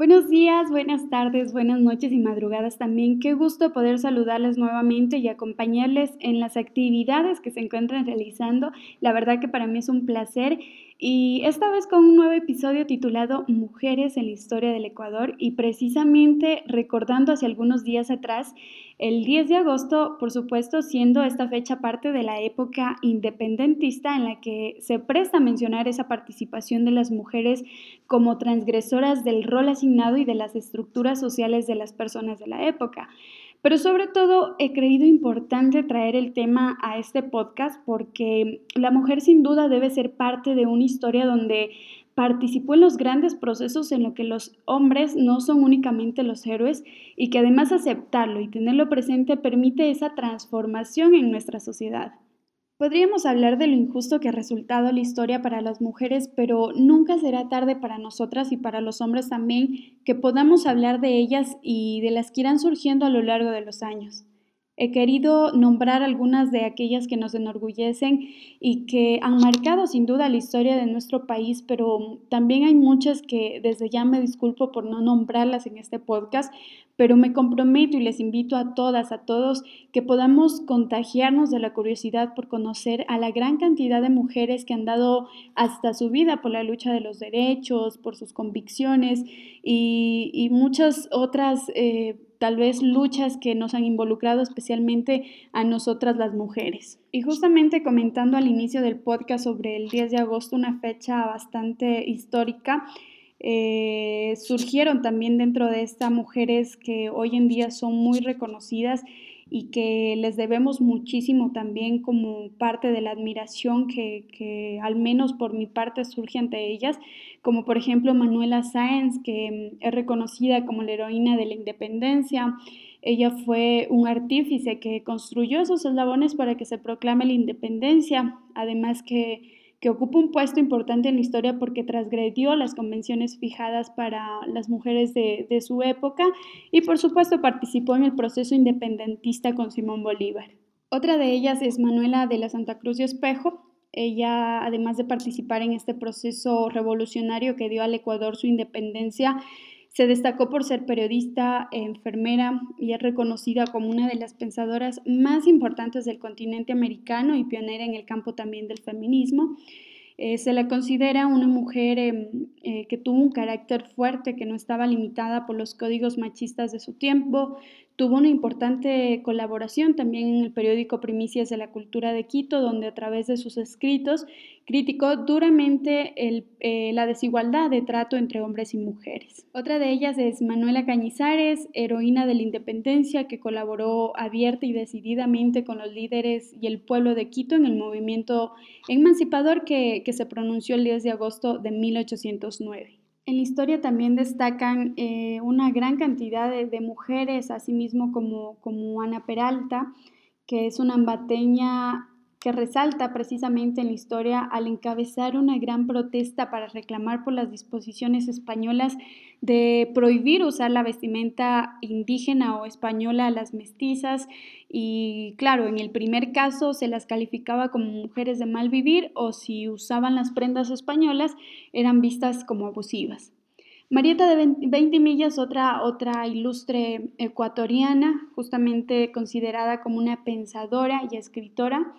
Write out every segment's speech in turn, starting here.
Buenos días, buenas tardes, buenas noches y madrugadas también. Qué gusto poder saludarles nuevamente y acompañarles en las actividades que se encuentran realizando. La verdad que para mí es un placer y esta vez con un nuevo episodio titulado Mujeres en la historia del Ecuador y precisamente recordando hace algunos días atrás, el 10 de agosto, por supuesto, siendo esta fecha parte de la época independentista en la que se presta a mencionar esa participación de las mujeres como transgresoras del rol asignado y de las estructuras sociales de las personas de la época. Pero sobre todo he creído importante traer el tema a este podcast porque la mujer sin duda debe ser parte de una historia donde participó en los grandes procesos en los que los hombres no son únicamente los héroes y que además aceptarlo y tenerlo presente permite esa transformación en nuestra sociedad. Podríamos hablar de lo injusto que ha resultado la historia para las mujeres, pero nunca será tarde para nosotras y para los hombres también que podamos hablar de ellas y de las que irán surgiendo a lo largo de los años. He querido nombrar algunas de aquellas que nos enorgullecen y que han marcado sin duda la historia de nuestro país, pero también hay muchas que desde ya me disculpo por no nombrarlas en este podcast, pero me comprometo y les invito a todas, a todos, que podamos contagiarnos de la curiosidad por conocer a la gran cantidad de mujeres que han dado hasta su vida por la lucha de los derechos, por sus convicciones y, muchas otras... Eh, tal vez luchas que nos han involucrado especialmente a nosotras las mujeres. Y justamente comentando al inicio del podcast sobre el 10 de agosto, una fecha bastante histórica, eh, surgieron también dentro de esta mujeres que hoy en día son muy reconocidas y que les debemos muchísimo también como parte de la admiración que, que, al menos por mi parte surge ante ellas, como por ejemplo Manuela Sáenz, que es reconocida como la heroína de la independencia. Ella fue un artífice que construyó esos eslabones para que se proclame la independencia, además que que ocupa un puesto importante en la historia porque transgredió las convenciones fijadas para las mujeres de, su época y por supuesto participó en el proceso independentista con Simón Bolívar. Otra de ellas es Manuela de la Santa Cruz de Espejo. Ella, además de participar en este proceso revolucionario que dio al Ecuador su independencia, se destacó por ser periodista, enfermera y es reconocida como una de las pensadoras más importantes del continente americano y pionera en el campo también del feminismo. Eh, se la considera una mujer em, eh, que tuvo un carácter fuerte, que no estaba limitada por los códigos machistas de su tiempo, tuvo una importante colaboración también en el periódico Primicias de la Cultura de Quito, donde a través de sus escritos criticó duramente eh, la desigualdad de trato entre hombres y mujeres. Otra de ellas es Manuela Cañizares, heroína de la independencia, que colaboró abierta y decididamente con los líderes y el pueblo de Quito en el movimiento emancipador que, se pronunció el 10 de agosto de 1809. En la historia también destacan eh, una gran cantidad de, mujeres, asimismo como, como Ana Peralta, que es una ambateña que resalta precisamente en la historia al encabezar una gran protesta para reclamar por las disposiciones españolas de prohibir usar la vestimenta indígena o española a las mestizas y claro, en el primer caso se las calificaba como mujeres de mal vivir o si usaban las prendas españolas eran vistas como abusivas. Marieta de 20 millas, otra, otra ilustre ecuatoriana, justamente considerada como una pensadora y escritora,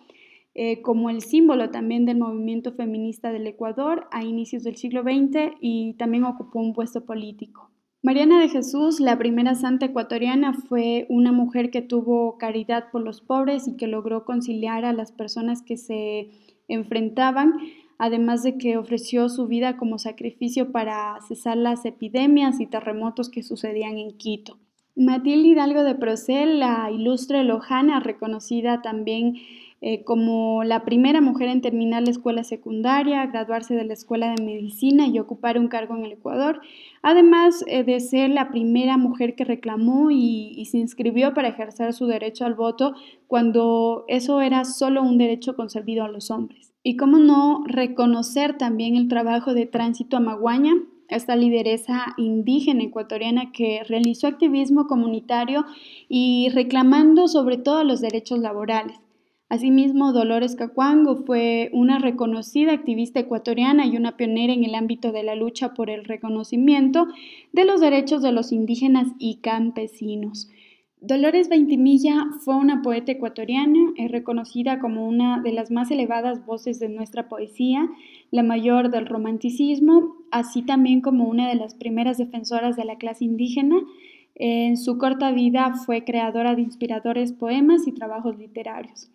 eh, como el símbolo también del movimiento feminista del Ecuador a inicios del siglo XX y también ocupó un puesto político. Mariana de Jesús, la primera santa ecuatoriana, fue una mujer que tuvo caridad por los pobres y que logró conciliar a las personas que se enfrentaban, además de que ofreció su vida como sacrificio para cesar las epidemias y terremotos que sucedían en Quito. Matilde Hidalgo de Procel, la ilustre lojana, reconocida también eh, como la primera mujer en terminar la escuela secundaria, graduarse de la escuela de medicina y ocupar un cargo en el Ecuador, además eh, de ser la primera mujer que reclamó y, se inscribió para ejercer su derecho al voto cuando eso era solo un derecho concebido a los hombres. Y cómo no reconocer también el trabajo de Tránsito Amaguaña, esta lideresa indígena ecuatoriana que realizó activismo comunitario y reclamando sobre todo los derechos laborales. Asimismo, Dolores Cacuango fue una reconocida activista ecuatoriana y una pionera en el ámbito de la lucha por el reconocimiento de los derechos de los indígenas y campesinos. Dolores Veintimilla fue una poeta ecuatoriana, es reconocida como una de las más elevadas voces de nuestra poesía, la mayor del romanticismo, así también como una de las primeras defensoras de la clase indígena. En su corta vida fue creadora de inspiradores poemas y trabajos literarios.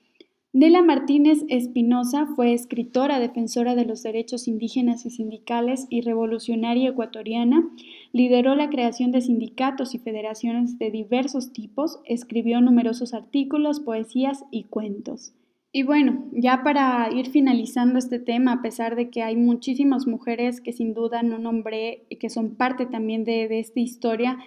Nela Martínez Espinosa fue escritora, defensora de los derechos indígenas y sindicales y revolucionaria ecuatoriana. Lideró la creación de sindicatos y federaciones de diversos tipos. Escribió numerosos artículos, poesías y cuentos. Y bueno, ya para ir finalizando este tema, a pesar de que hay muchísimas mujeres que sin duda no nombré y que son parte también de esta historia,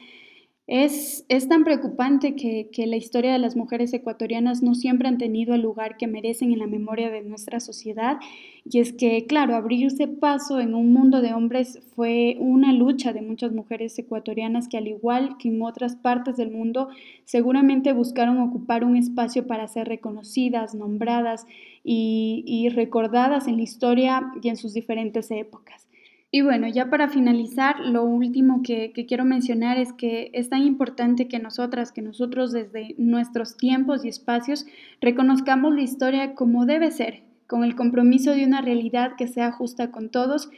es, tan preocupante que, la historia de las mujeres ecuatorianas no siempre han tenido el lugar que merecen en la memoria de nuestra sociedad. Y es que, claro, abrirse paso en un mundo de hombres fue una lucha de muchas mujeres ecuatorianas que, al igual que en otras partes del mundo, seguramente buscaron ocupar un espacio para ser reconocidas, nombradas y recordadas en la historia y en sus diferentes épocas. Y bueno, ya para finalizar, lo último que, quiero mencionar es que es tan importante que nosotras, que nosotros desde nuestros tiempos y espacios reconozcamos la historia como debe ser, con el compromiso de una realidad que sea justa con todos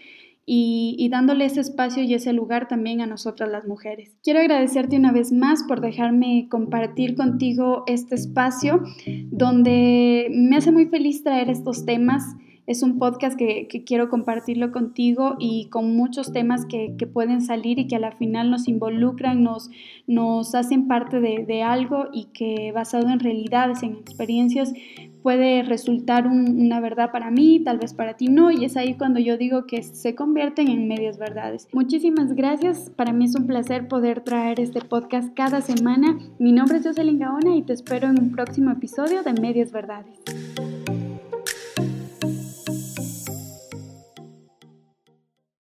y, y, dándole ese espacio y ese lugar también a nosotras las mujeres. Quiero agradecerte una vez más por dejarme compartir contigo este espacio donde me hace muy feliz traer estos temas es un podcast que, quiero compartirlo contigo y con muchos temas que, pueden salir y que a la final nos involucran, nos, nos hacen parte de, algo y que basado en realidades, en experiencias, puede resultar una verdad para mí, tal vez para ti no, y es ahí cuando yo digo que se convierten en medias verdades. Muchísimas gracias, para mí es un placer poder traer este podcast cada semana. Mi nombre es Jocelyn Gaona y te espero en un próximo episodio de Medias Verdades.